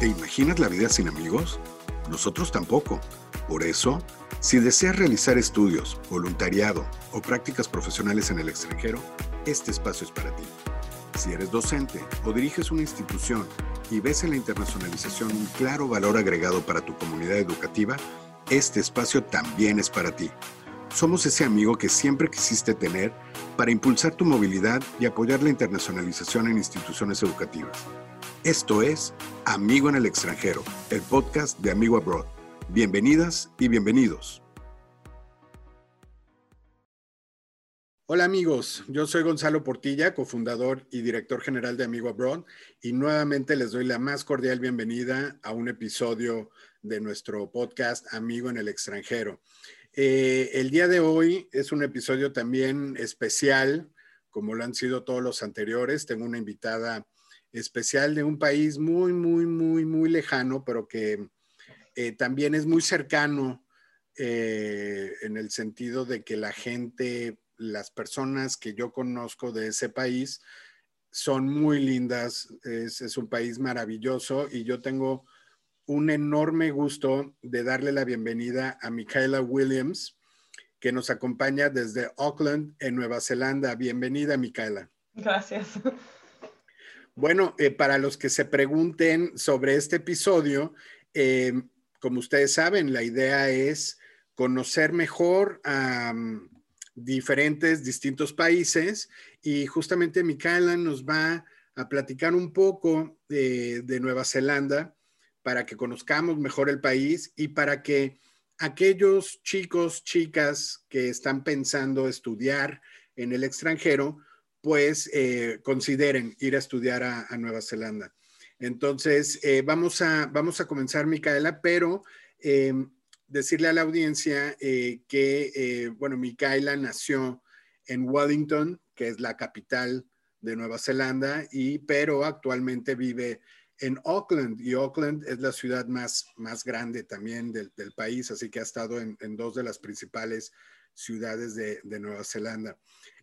¿Te imaginas la vida sin amigos? Nosotros tampoco. Por eso, si deseas realizar estudios, voluntariado o prácticas profesionales en el extranjero, este espacio es para ti. Si eres docente o diriges una institución y ves en la internacionalización un claro valor agregado para tu comunidad educativa, este espacio también es para ti. Somos ese amigo que siempre quisiste tener para impulsar tu movilidad y apoyar la internacionalización en instituciones educativas. Esto es Amigo en el extranjero, el podcast de Amigo Abroad. Bienvenidas y bienvenidos. Hola amigos, yo soy Gonzalo Portilla, cofundador y director general de Amigo Abroad, y nuevamente les doy la más cordial bienvenida a un episodio de nuestro podcast Amigo en el extranjero. Eh, el día de hoy es un episodio también especial, como lo han sido todos los anteriores. Tengo una invitada especial de un país muy, muy, muy, muy lejano, pero que eh, también es muy cercano eh, en el sentido de que la gente, las personas que yo conozco de ese país son muy lindas, es, es un país maravilloso y yo tengo un enorme gusto de darle la bienvenida a Michaela Williams, que nos acompaña desde Auckland, en Nueva Zelanda. Bienvenida, Michaela. Gracias. Bueno, eh, para los que se pregunten sobre este episodio, eh, como ustedes saben, la idea es conocer mejor a mm, diferentes, distintos países y justamente Micaela nos va a platicar un poco de, de Nueva Zelanda para que conozcamos mejor el país y para que aquellos chicos, chicas que están pensando estudiar en el extranjero, pues eh, consideren ir a estudiar a, Nueva Zelanda. Entonces, eh, vamos, a, vamos a comenzar, Micaela, pero eh, decirle a la audiencia que, bueno, Micaela nació en Wellington, que es la capital de Nueva Zelanda, y, pero actualmente vive en Auckland, y Auckland es la ciudad más, más grande también del, país, así que ha estado en, dos de las principales ciudades de, de Nueva Zelanda.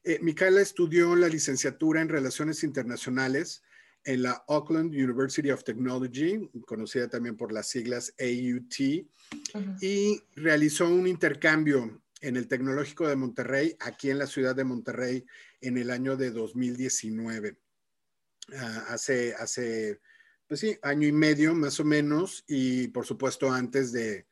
Eh, Micaela estudió la licenciatura en Relaciones Internacionales en la Auckland University of Technology, conocida también por las siglas AUT, y realizó un intercambio en el Tecnológico de Monterrey, aquí en la ciudad de Monterrey, en el año de 2019. Ah, hace, hace, pues sí, año y medio más o menos, y por supuesto antes de,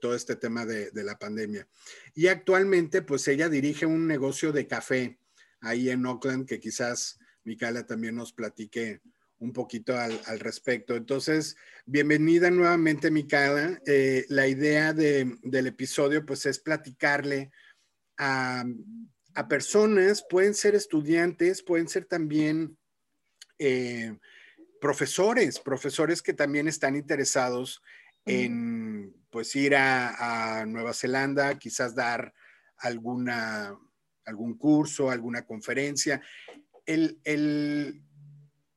todo este tema de, la pandemia. Y actualmente, pues ella dirige un negocio de café ahí en Oakland, que quizás Micaela también nos platique un poquito al, respecto. Entonces, bienvenida nuevamente, Micaela. Eh, la idea del episodio, pues, es platicarle a, personas, pueden ser estudiantes, pueden ser también eh, profesores, profesores que también están interesados en pues ir a, Nueva Zelanda, quizás dar alguna, algún curso, alguna conferencia. El, el,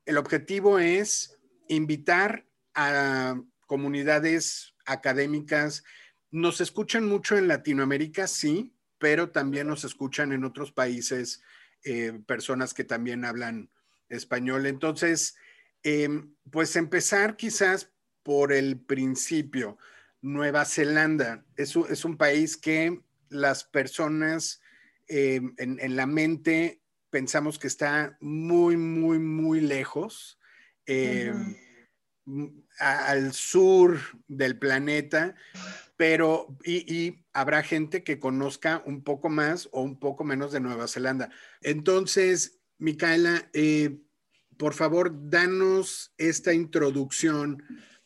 el objetivo es invitar a comunidades académicas. Nos escuchan mucho en Latinoamérica, sí, pero también nos escuchan en otros países eh, personas que también hablan español. Entonces, em, pues empezar quizás por el principio. Nueva Zelanda es un, país que las personas eh, en, la mente pensamos que está muy, muy, muy lejos, eh, al sur del planeta, pero y, habrá gente que conozca un poco más o un poco menos de Nueva Zelanda. Entonces, Micaela, eh, por favor, danos esta introducción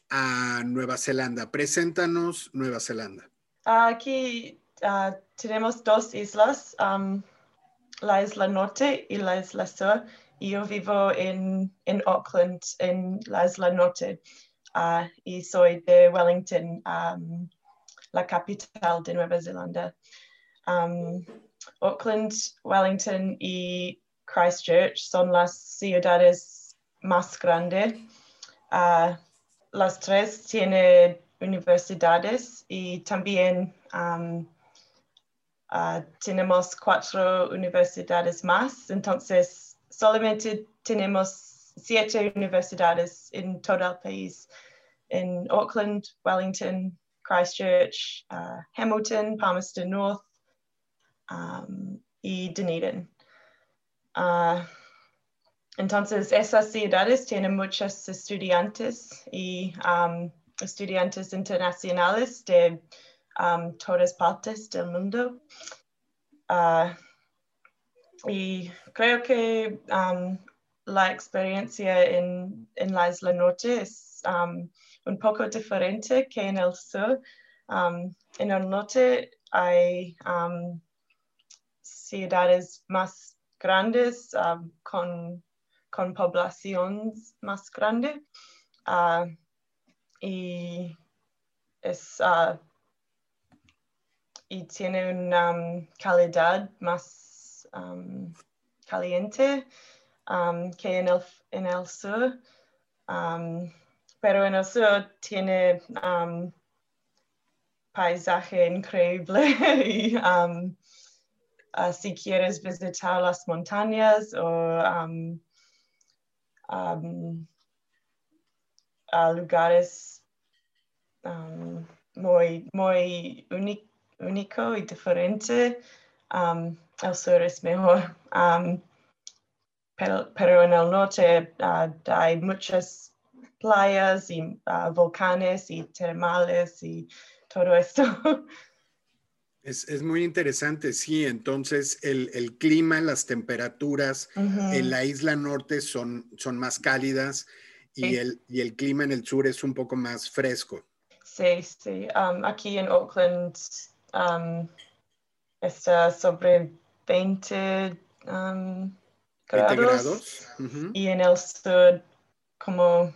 a Nueva Zelanda. Preséntanos Nueva Zelanda. Aquí uh, tenemos dos islas, la isla norte y la isla sur. Y yo vivo en, en Auckland, en la isla norte, uh, y soy de Wellington, la capital de Nueva Zelanda. Auckland, Wellington y Christchurch son las ciudades más grandes. Uh, las tres tienen universidades y también uh, tenemos cuatro universidades más. Entonces, solamente tenemos siete universidades en todo el país. in Auckland, Wellington, Christchurch, uh, Hamilton, Palmerston North, um, y Dunedin. Entonces, esas ciudades tienen muchos estudiantes y um, estudiantes internacionales de um, todas partes del mundo. Uh, y creo que um, la experiencia en, en, la isla norte es un poco diferente que en el sur. En el norte hay ciudades más grandes con, con poblaciones más grandes uh, y es uh, y tiene una um, calidad más um, caliente um, que en el, en el sur. Pero en el sur tiene paisaje increíble y uh, si quieres visitar las montañas o a lugares muy, muy únicos único y diferente, um, el sur es mejor. Um, pero, pero, en el norte uh, hay muchas playas y uh, volcanes y termales y todo esto. Es, es, muy interesante, sí. Entonces, el, el clima, las temperaturas uh -huh. en la isla norte son, son más cálidas y, el, y el clima en el sur es un poco más fresco. Sí, sí. Um, aquí en Oakland um, está sobre 20 um, grados, 20 grados. Uh -huh. y en el sur como,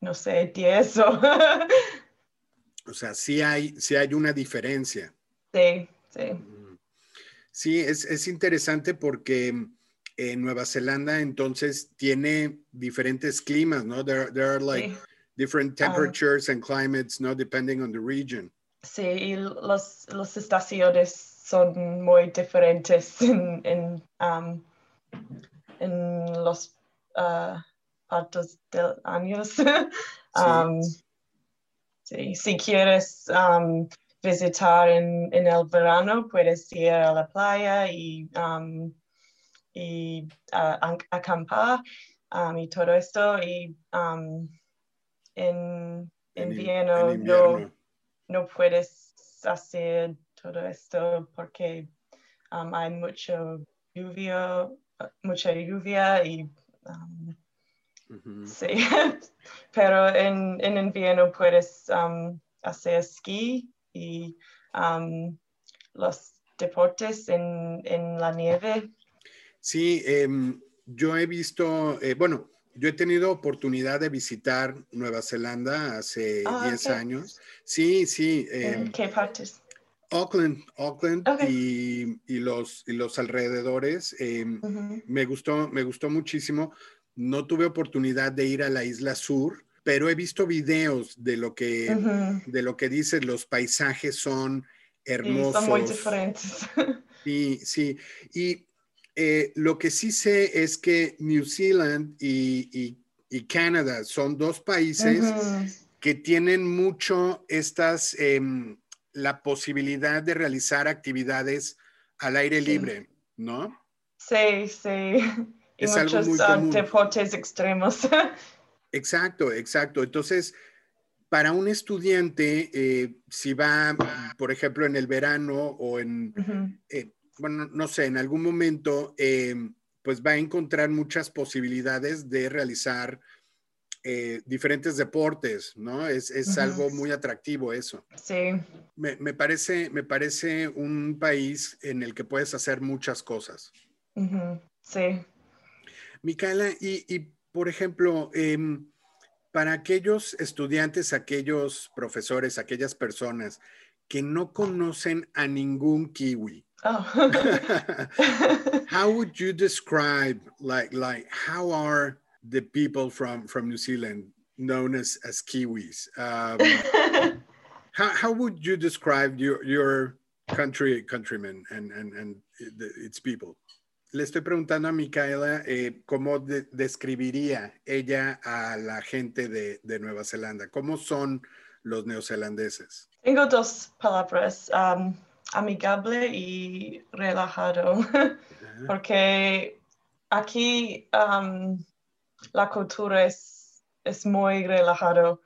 no sé, 10 o... o sea, sí hay, sí hay una diferencia. Sí, sí. Sí, es, es interesante porque en eh, Nueva Zelanda entonces tiene diferentes climas, ¿no? There, there are like sí. different temperatures um, and climates, ¿no? Depending on the region. Sí, y los, los estaciones son muy diferentes en, en, um, en los uh, partos del año. um, sí. sí. si quieres um, visitar en, en, el verano, puedes ir a la playa y, um, y uh, acampar um, y todo esto. Y um, en, en, invierno, en invierno. no no puedes hacer todo esto porque hay mucho lluvia, mucha lluvia y sí, pero en, en, invierno puedes um, hacer esquí y um, los deportes en, en, la nieve. Sí, eh, yo he visto, eh, bueno, yo he tenido oportunidad de visitar Nueva Zelanda hace 10 oh, okay. años. Sí, sí. Eh, ¿Qué partes? Auckland, Auckland okay. y, y, los, y los alrededores. Eh, uh -huh. me, gustó, me gustó muchísimo. No tuve oportunidad de ir a la isla sur, pero he visto videos de lo que, uh -huh. de lo que dice, los paisajes son hermosos. Sí, son muy diferentes. Sí, sí. Y eh, lo que sí sé es que New Zealand y, y, y Canadá son dos países uh -huh. que tienen mucho estas, eh, la posibilidad de realizar actividades al aire sí. libre, ¿no? Sí, sí. Y es muchos algo muy común. deportes extremos. Exacto, exacto. Entonces, para un estudiante, eh, si va, por ejemplo, en el verano o en, uh -huh. eh, bueno, no sé, en algún momento, eh, pues va a encontrar muchas posibilidades de realizar diferentes deportes, ¿no? Es, es uh -huh. algo muy atractivo eso. Sí. Me, me, parece, me parece un país en el que puedes hacer muchas cosas. Uh -huh. Sí. Micaela, y, y por ejemplo, eh, para aquellos estudiantes, aquellos profesores, aquellas personas que no conocen a ningún kiwi, Oh. how would you describe like like how are the people from from New Zealand known as as Kiwis? Um, how how would you describe your your country countrymen and and and the, its people? Le estoy preguntando a Micaela eh, cómo describiría ella a la gente de, Nueva Zelanda. ¿Cómo son los neozelandeses? Tengo dos palabras, amigable y relajado, porque aquí um, la cultura es, es muy relajado.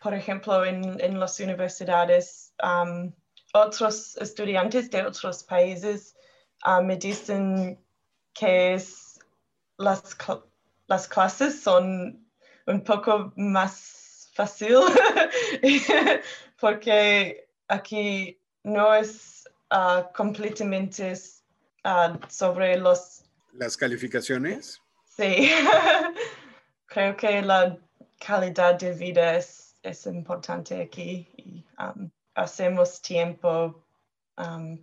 Por ejemplo, en, en las universidades, otros estudiantes de otros países uh, me dicen que las, las clases son un poco más fácil porque aquí no es uh, completamente uh, sobre los... ¿Las calificaciones? Sí, creo que la calidad de vida es, es importante aquí y um, hacemos tiempo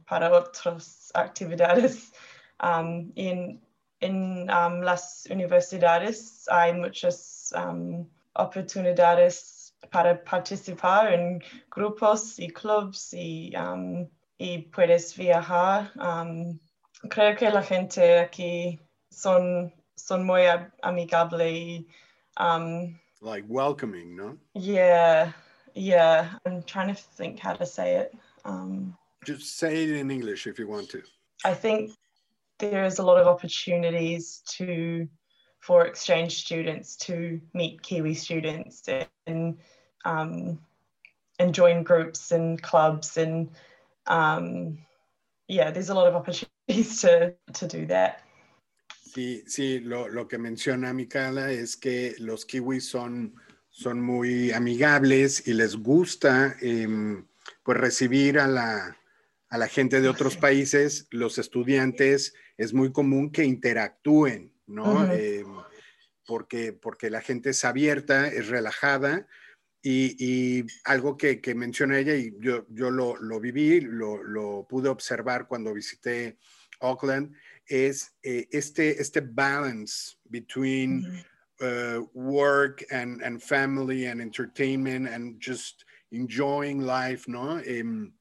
para otras actividades. Um, en, en um, las universidades hay muchas oportunidades para participar en grupos y clubs y, y puedes viajar. creo que la gente aquí son, son muy amigable y like welcoming, no? Yeah, yeah. I'm trying to think how to say it. Um, just say it in English if you want to. I think there is a lot of opportunities to for exchange students to meet Kiwi students and um, and join groups and clubs and um, yeah, there's a lot of opportunities to to do that. Sí, sí, lo, lo que menciona Micaela es que los kiwis son, son muy amigables y les gusta eh, pues recibir a la, a la gente de otros países, los estudiantes, es muy común que interactúen, ¿no? Eh, porque, porque la gente es abierta, es relajada. Y, algo que, menciona ella, y yo, yo lo, viví, lo, pude observar cuando visité Auckland, es eh, este, este balance between uh, work and, and family and entertainment and just enjoying life, ¿no? Em,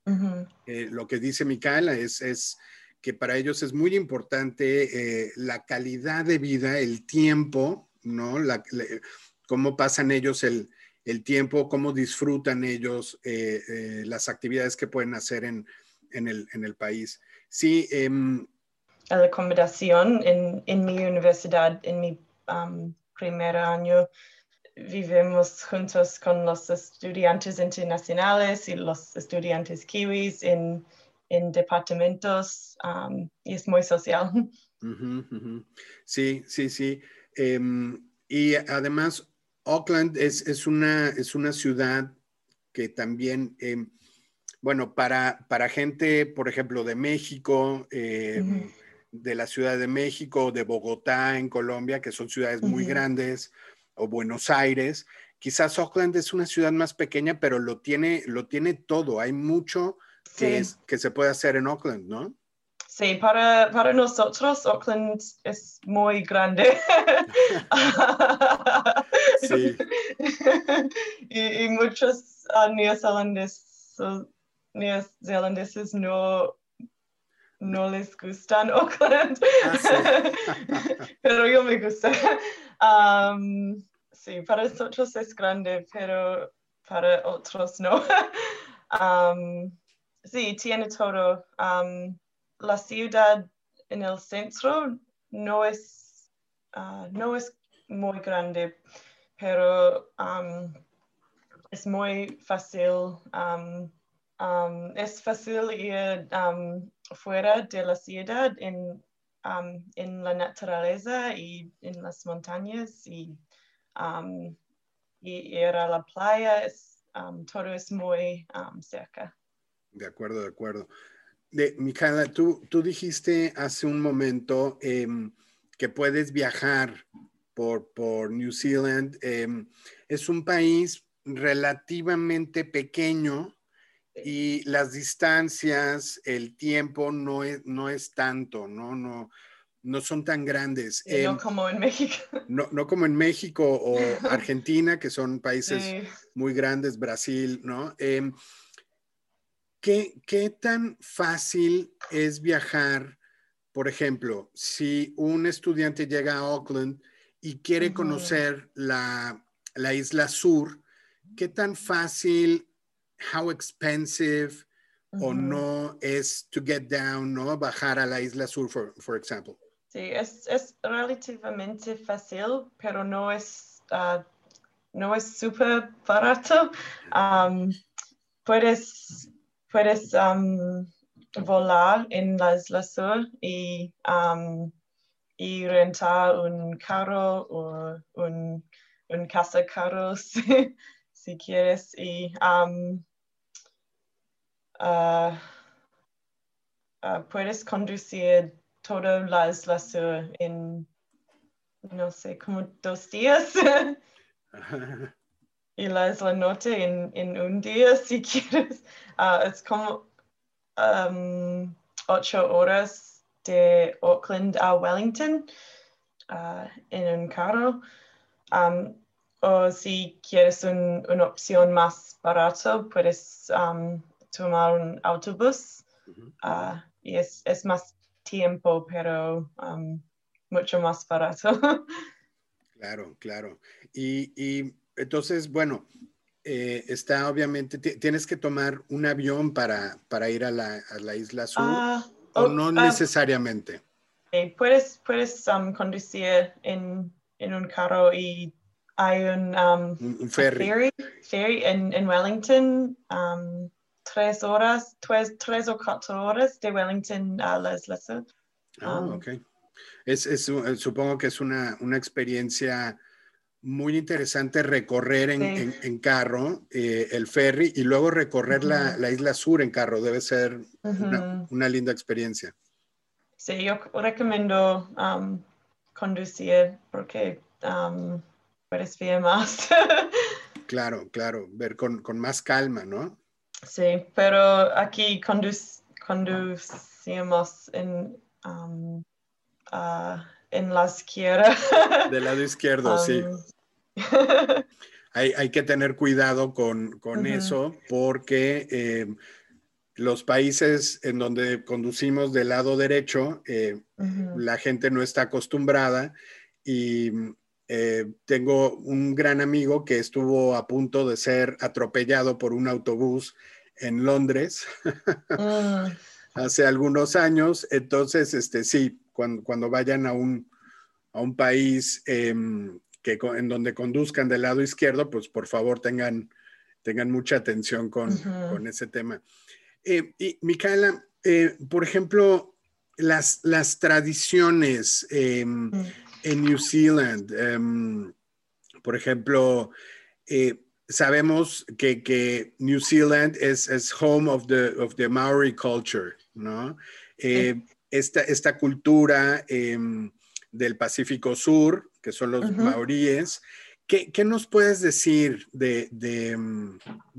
eh, lo que dice Micaela es, es, que para ellos es muy importante eh, la calidad de vida, el tiempo, ¿no? cómo pasan ellos el, el, tiempo, cómo disfrutan ellos eh, las actividades que pueden hacer en, en, el, en el, país. Sí. Em, la acomodación en, en, mi universidad, en mi um, primer año, vivimos juntos con los estudiantes internacionales y los estudiantes kiwis en, en departamentos um, y es muy social. Sí, sí, sí. Em, y además, Auckland es, es, una, es una ciudad que también, em, bueno, para, para gente, por ejemplo, de México, em, de la Ciudad de México, de Bogotá en Colombia, que son ciudades muy grandes, o Buenos Aires. Quizás Auckland es una ciudad más pequeña, pero lo tiene, lo tiene todo. Hay mucho que, es, que se puede hacer en Auckland, ¿no? Sí, para, para nosotros Auckland es muy grande. sí. y, muchos uh, neozelandeses, neozelandeses no, no les gustan Auckland, ah, pero yo me gusta. Um, sí, para nosotros es grande, pero para otros no. um, sí, tiene todo. Um, la ciudad en el centro no es, uh, no es muy grande, pero um, es muy fácil. Um, es fácil ir fuera de la ciudad en um, en la naturaleza y en las montañas y, um, y ir a la playa, es, um, todo es muy cerca. De acuerdo, de acuerdo. De, Micaela, tú, tú dijiste hace un momento em, que puedes viajar por, por New Zealand. Em, es un país relativamente pequeño, y las distancias, el tiempo no es, no es tanto, ¿no? No, no son tan grandes. no em, como en México. No, no, como en México o Argentina, que son países muy grandes, Brasil, ¿no? Em, ¿qué, ¿qué, tan fácil es viajar por ejemplo, si un estudiante llega a Auckland y quiere conocer la, la, isla sur, ¿qué tan fácil, how expensive o no es to get down, ¿no? Bajar a la isla sur, for, for example. Sí, es, es relativamente fácil, pero no es, uh, no es súper barato. Puedes, puedes um, volar en la isla sur y, y rentar un carro o un, un casa carro si, si quieres. Y uh, uh, puedes conducir toda la isla sur en, no sé, como dos días. y la isla norte en, en un día, si quieres. Uh, es como um, ocho horas de Auckland a Wellington uh, en un carro. Um, o si quieres un, una opción más barato, puedes um, tomar un autobús uh, y es, es, más tiempo, pero um, mucho más barato. claro, claro. Y, y entonces, bueno, eh, está obviamente, tienes que tomar un avión para, para ir a la, a la isla sur ah, o no ah, necesariamente. puedes puedes um, conducir en, en, un carro y hay un, um, un ferry, ferry en, en, Wellington, um, tres horas, tres, tres, o cuatro horas de Wellington a la isla sur. Ah, ok. Es, es, supongo que es una, una experiencia muy interesante recorrer en, carro eh, el ferry y luego recorrer la, isla sur en carro. Debe ser una, linda experiencia. Sí, yo recomiendo um, conducir porque um, puedes ver más. claro, claro, ver con, más calma, ¿no? Sí, pero aquí conducimos en, um, en la izquierda. Del lado izquierdo, sí. hay, que tener cuidado con, eso porque eh, los países en donde conducimos del lado derecho, eh, la gente no está acostumbrada y eh, tengo un gran amigo que estuvo a punto de ser atropellado por un autobús en Londres mm. hace algunos años. Entonces, este, sí, cuando, vayan a un, a un país em, que en donde conduzcan del lado izquierdo, pues por favor tengan, tengan mucha atención con, con ese tema. Eh, y Micaela, eh, por ejemplo, las, las tradiciones em, mm. En New Zealand, em, por ejemplo, eh, sabemos que, que, New Zealand es, es home of the, of the Maori culture, ¿no? esta, esta, cultura em, del Pacífico Sur, que son los maoríes. ¿Qué, nos puedes decir de, de,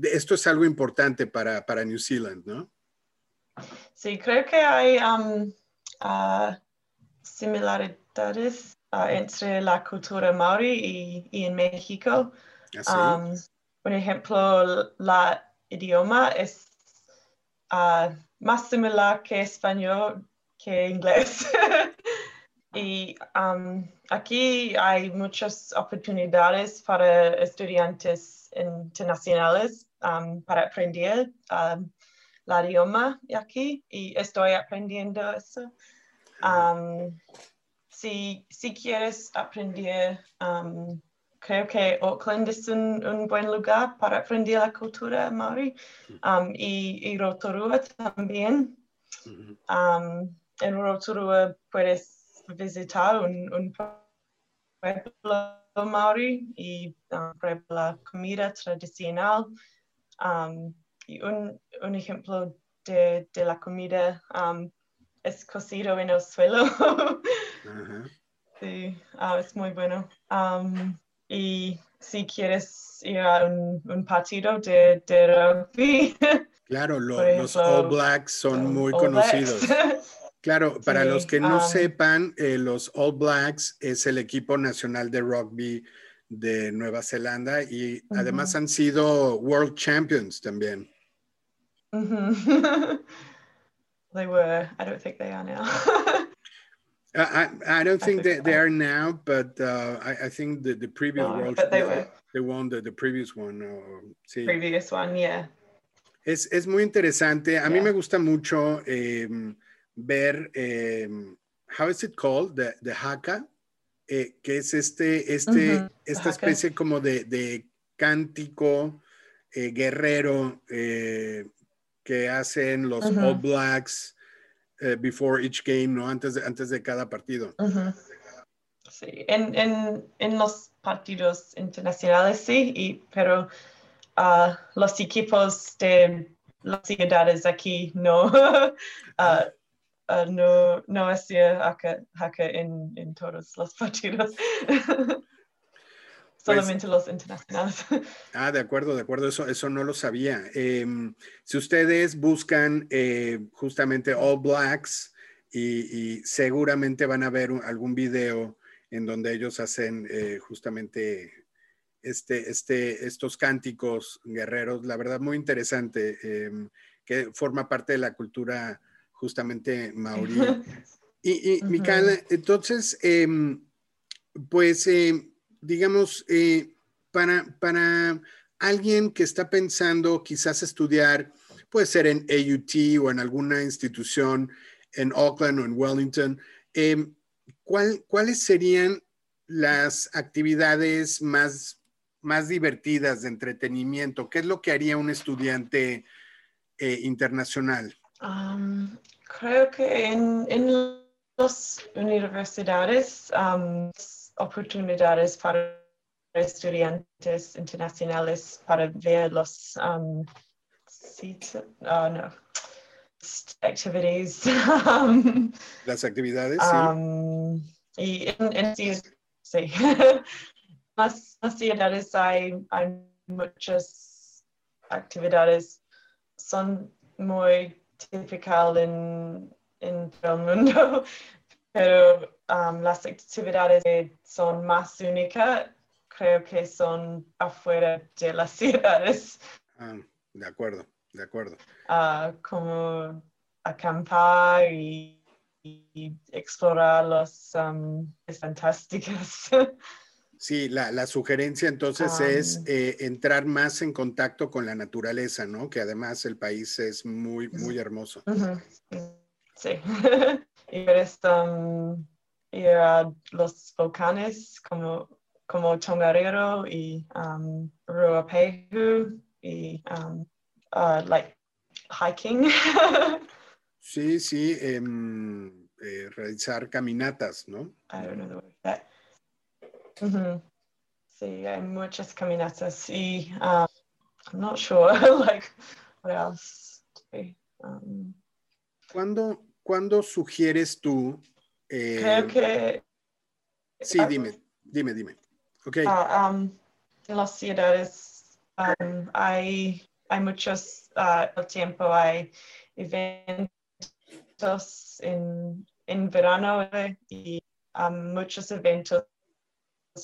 esto? Es algo importante para, para, New Zealand, ¿no? Sí, creo que hay um, uh, similaridades uh, entre la cultura maori y, en México. ¿Ah, um, por ejemplo, la idioma es uh, más similar que español que inglés. Y um, aquí hay muchas oportunidades para estudiantes internacionales um, para aprender um, la idioma aquí y estoy aprendiendo eso. Si, quieres aprender, creo que Auckland es un, buen lugar para aprender la cultura maori y, y Rotorua también. en Rotorua puedes visitar un, un pueblo maori y um, la comida tradicional. Um, un, un, ejemplo de, de la comida um, es cocido en el suelo. Sí, uh, es muy bueno. Um, y si quieres ir a un, un partido de, de rugby. Claro, lo, los All Blacks son muy conocidos. Claro, para los que no sepan, eh, los All Blacks es el equipo nacional de rugby de Nueva Zelanda y además han sido World Champions también. they were. I don't think they are now. I, I don't think that they are now, but uh, I, I think the, the previous No, World but they were. they won the, the previous one. uh, sí. Previous one, yeah. Es, es muy interesante. A mí me gusta mucho eh, ver, eh, how is it called? The, the haka, eh, que es este, este, Ujú, esta haka. especie como de, de cántico eh, guerrero eh, que hacen los Ujú. All Blacks eh, before each game, ¿no? Antes de, antes de cada partido. Ujú. Sí, en, en, en los partidos internacionales sí, y, pero ah, los equipos de las ciudades aquí no, ah, ah, no, no hacía haka, haka en, en todos los partidos. Solamente los internacionales. Ah, de acuerdo, de acuerdo, eso, eso no lo sabía. Eh, si ustedes buscan eh, justamente All Blacks y, y seguramente van a ver un- algún video en donde ellos hacen eh, justamente este, este, estos cánticos guerreros, la verdad muy interesante, eh, que forma parte de la cultura justamente maorí. Y, y. Micaela, entonces, em, pues, em, digamos, eh, para, para alguien que está pensando quizás estudiar, puede ser en AUT o en alguna institución en Auckland o en Wellington, em, ¿cuál- ¿cuáles serían las actividades más, más divertidas de entretenimiento? ¿Qué es lo que haría un estudiante eh, internacional? Um, creo que en, en las universidades, um, oportunidades para estudiantes internacionales para ver los um, oh, no, activities. um, Las actividades, sí. um, y en, en sí, sí. las, las ciudades hay, hay muchas actividades, son muy typical en, en todo el mundo, pero um, las actividades que son más únicas creo que son afuera de las ciudades, Ah, de acuerdo, de acuerdo. ah, como acampar y, y explorar los um, fantásticas. Sí, la, la sugerencia entonces Ah. es eh, entrar más en contacto con la naturaleza, ¿no? Que además el país es muy, muy hermoso. Sí. y ver um, ir a los volcanes como, como Tongariro y um, Ruapehu y um, uh, like hiking. Sí, sí, em, eh, realizar caminatas, ¿no? I don't know the word for that. Ujú. Sí, hay muchas caminatas y um, I'm not sure like what else. Sí, um, ¿Cuándo, cuándo sugieres tú? Eh, creo que Sí, ah, dime, dime, dime. Ok, Ah, um, en las ciudades um, hay, hay muchos, ah, el tiempo hay eventos en, en verano y um, muchos eventos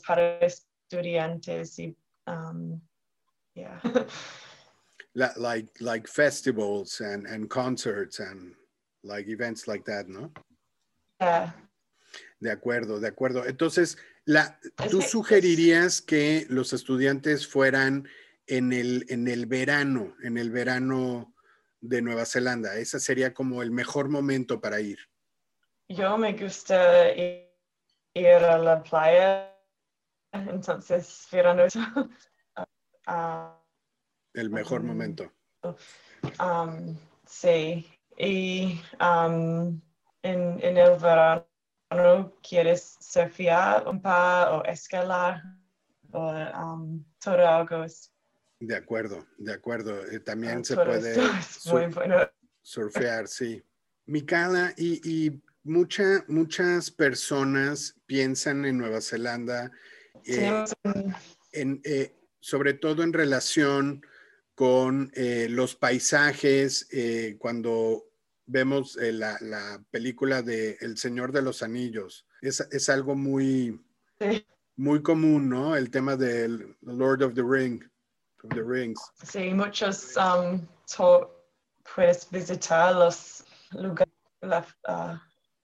para estudiantes y um, yeah. like, like festivals and, and concerts and like events like that, ¿no? De acuerdo, de acuerdo. Entonces, la, ¿tú que- sugerirías que los estudiantes fueran en el, en el verano, en el verano de Nueva Zelanda? Ese sería como el mejor momento para ir. Yo me gusta i- ir a la playa, entonces verano es ah, El mejor Mm. momento. Um, sí, y um, en, en el verano quieres surfear un par o escalar o um, todo algo. es- De acuerdo, de acuerdo. Eh, También ah, se puede sur- bueno. surfear, sí. Mikala, y, y mucha- muchas personas piensan en Nueva Zelanda, eh, un- en, eh, sobre todo en relación con eh, los paisajes, eh, cuando vemos eh, la, la película de El Señor de los Anillos. Es, es algo muy, sí, muy común, ¿no? El tema del Lord of the Ring, of the Rings. sí, muchos um, puedes visitar los lugares, la, ah,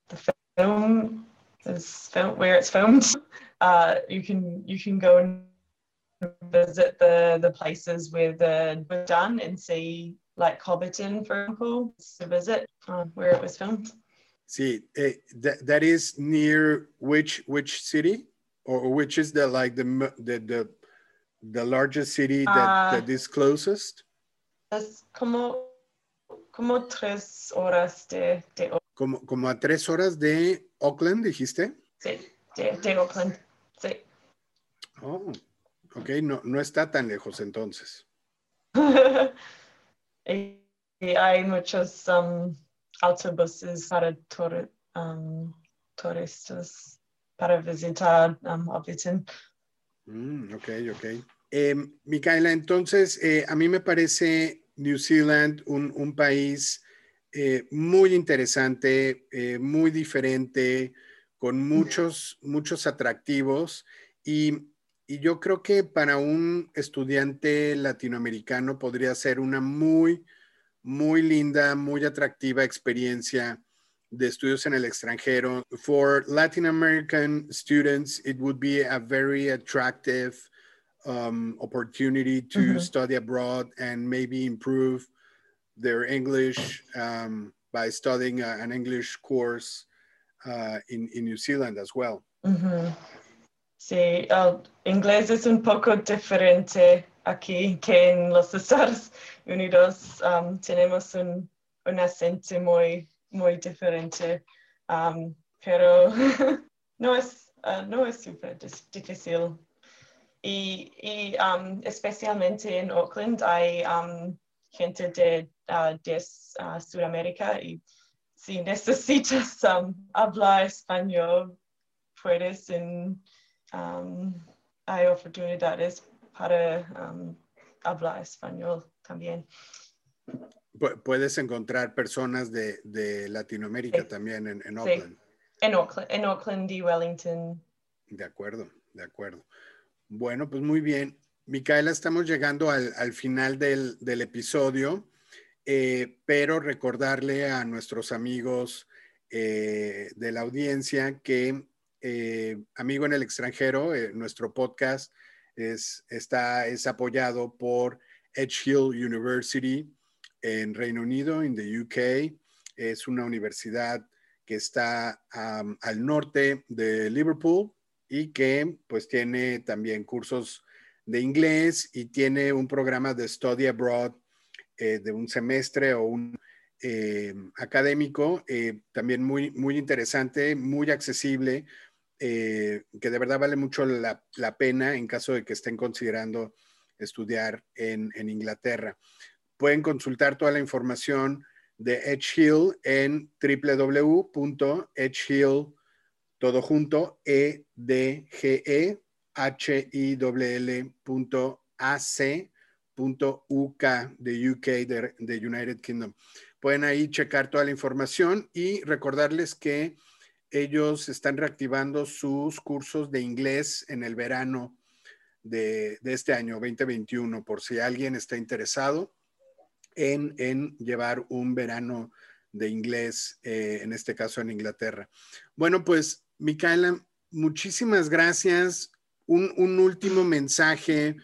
the film is film, where it's filmed. Uh, you can you can go and visit the the places where the was done and see like Hobbiton, for example, to visit uh, where it was filmed. See, eh, that, that is near which which city, or which is the like the the the, the largest city that, uh, that is closest? Es como como tres horas de, de como, como a tres horas de Auckland, dijiste. Sí, de, de Auckland, sí. Oh, ok, no, no está tan lejos entonces. y, hay muchos um, autobuses para um, turistas para visitar um, mm, ok, ok. Eh, Micaela, entonces, eh, a mí me parece New Zealand un, un país eh, muy interesante, eh, muy diferente, con muchos, muchos atractivos y, y, yo creo que para un estudiante latinoamericano podría ser una muy, muy linda, muy atractiva experiencia de estudios en el extranjero. For Latin American students, it would be a very attractive um, opportunity to mm -hmm. study abroad and maybe improve their English um, by studying a, an English course uh, in, in New Zealand as well. Mm -hmm. Sí, el inglés es un poco diferente aquí que en los Estados Unidos. Um, tenemos un, un, acento muy, muy diferente, um, pero no es, uh, no es súper difícil. Y, y um, especialmente en Auckland hay um, gente de uh, de uh, Sudamérica y si necesitas hablar español, puedes, en, hay oportunidades para um, hablar español también. Puedes encontrar personas de, de Latinoamérica sí. también en, en Auckland. Sí. En Auckland, en Auckland y Wellington. De acuerdo, de acuerdo. Bueno, pues muy bien. Micaela, estamos llegando al, al final del, del episodio. Eh, pero recordarle a nuestros amigos eh, de la audiencia que eh, Amigo en el extranjero, nuestro podcast es, está, es apoyado por Edge Hill University en Reino Unido, en the UK. Es una universidad que está al norte de Liverpool y que pues tiene también cursos de inglés y tiene un programa de study abroad eh, de un semestre o un eh, académico, eh, también muy, muy interesante, muy accesible, que de verdad vale mucho la, pena en caso de que estén considerando estudiar en, Inglaterra. Pueden consultar toda la información de Edge Hill en www.edgehill, todo junto, e d g e h i l .uk de UK, de, United Kingdom. Pueden ahí checar toda la información y recordarles que ellos están reactivando sus cursos de inglés en el verano de, este año 2021, por si alguien está interesado en, llevar un verano de inglés, eh, en este caso en Inglaterra. Bueno, pues, Micaela, muchísimas gracias. Un, último mensaje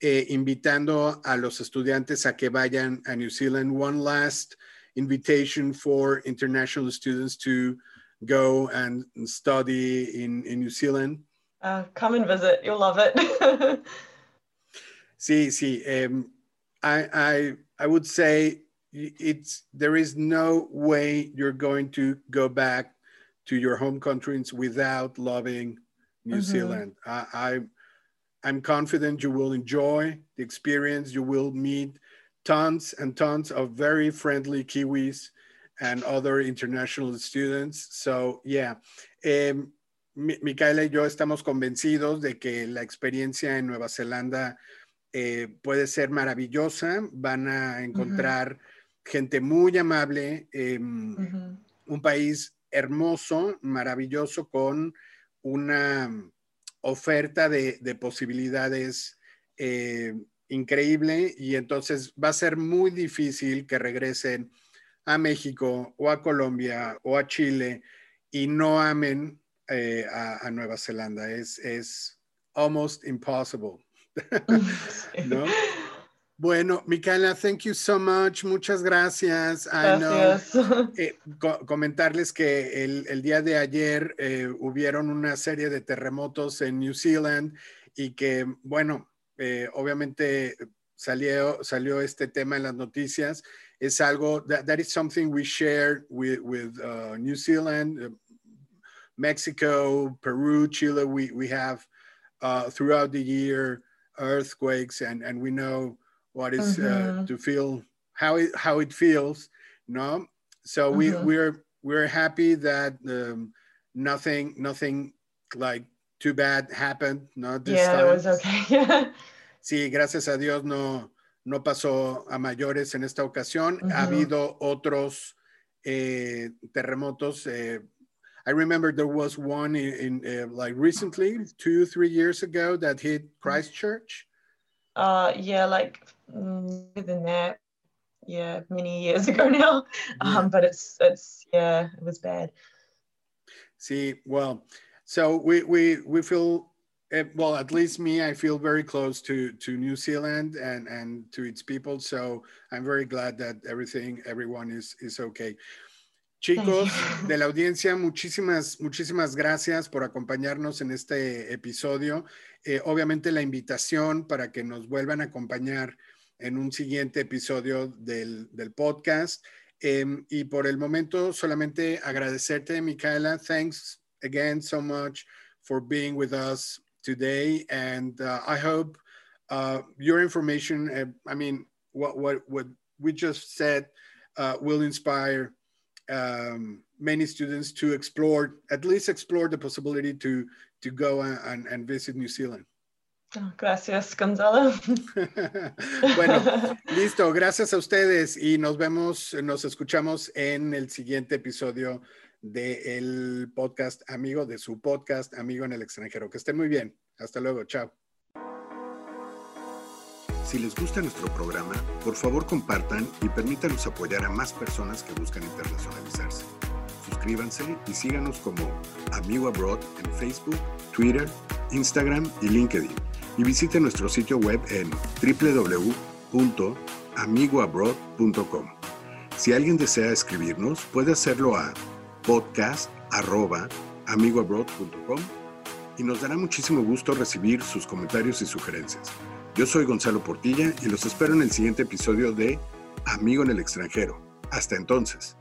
eh, invitando a los estudiantes a que vayan a New Zealand. One last invitation for international students to go and study in, in New Zealand. Uh, come and visit, you'll love it. see, see, Um, I, I, I would say it's there is no way you're going to go back to your home countries without loving New mm -hmm. Zealand. I, I I'm confident you will enjoy the experience. You will meet tons and tons of very friendly Kiwis and other international students. So, yeah. Eh, Micaela y yo estamos convencidos de que la experiencia en Nueva Zelanda eh, puede ser maravillosa. Van a encontrar uh -huh. gente muy amable, eh, uh -huh. un país hermoso, maravilloso, con una oferta de, posibilidades eh, increíble y entonces va a ser muy difícil que regresen a México o a Colombia o a Chile y no amen eh, a, Nueva Zelanda. Es, es almost impossible. ¿No? Bueno, Micaela, thank you so much. Muchas gracias. Gracias. Eh, comentarles que el, el, día de ayer eh, hubieron una serie de terremotos en New Zealand y que, bueno, eh, obviamente salió, salió este tema en las noticias. Es algo, that, that is something we share with, with uh, New Zealand, uh, Mexico, Peru, Chile. We, we have uh, throughout the year earthquakes and, and we know what is, uh, to feel how it, how it feels, no? So we, we're, we're happy that um, nothing, nothing like too bad happened, not this yeah, time. it was okay. Yeah, sí, gracias a Dios no, no pasó a mayores en esta ocasión. Ha habido otros eh, terremotos. Eh, I remember there was one in, in uh, like recently, two, three years ago that hit Christchurch. Uh, yeah, like mm, within that, yeah, many years ago now. Yeah. Um, but it's it's yeah, it was bad. See, well, so we we we feel eh, well at least me i feel very close to to new zealand and and to its people so i'm very glad that everything everyone is is okay. Chicos de la audiencia muchísimas muchísimas gracias por acompañarnos en este episodio. Eh, obviamente la invitación para que nos vuelvan a acompañar en un siguiente episodio del, del podcast. Eh, y por el momento solamente agradecerte Micaela. Thanks again so much for being with us today. And uh, I hope uh, your information, uh, I mean, what, what, what we just said uh, will inspire um, many students to explore, at least explore the possibility to, to go and, and visit New Zealand. Oh, gracias, Gonzalo. bueno, listo. Gracias a ustedes y nos vemos, nos escuchamos en el siguiente episodio del podcast amigo, de su podcast amigo en el extranjero. Que estén muy bien. Hasta luego. Chao. Si les gusta nuestro programa, por favor compartan y permítanos apoyar a más personas que buscan internacionalizarse. Suscríbanse y síganos como Amigo Abroad en Facebook, Twitter, Instagram y LinkedIn. Y visiten nuestro sitio web en www.amigoabroad.com. Si alguien desea escribirnos, puede hacerlo a podcast.amigoabroad.com y nos dará muchísimo gusto recibir sus comentarios y sugerencias. Yo soy Gonzalo Portilla y los espero en el siguiente episodio de Amigo en el extranjero. Hasta entonces.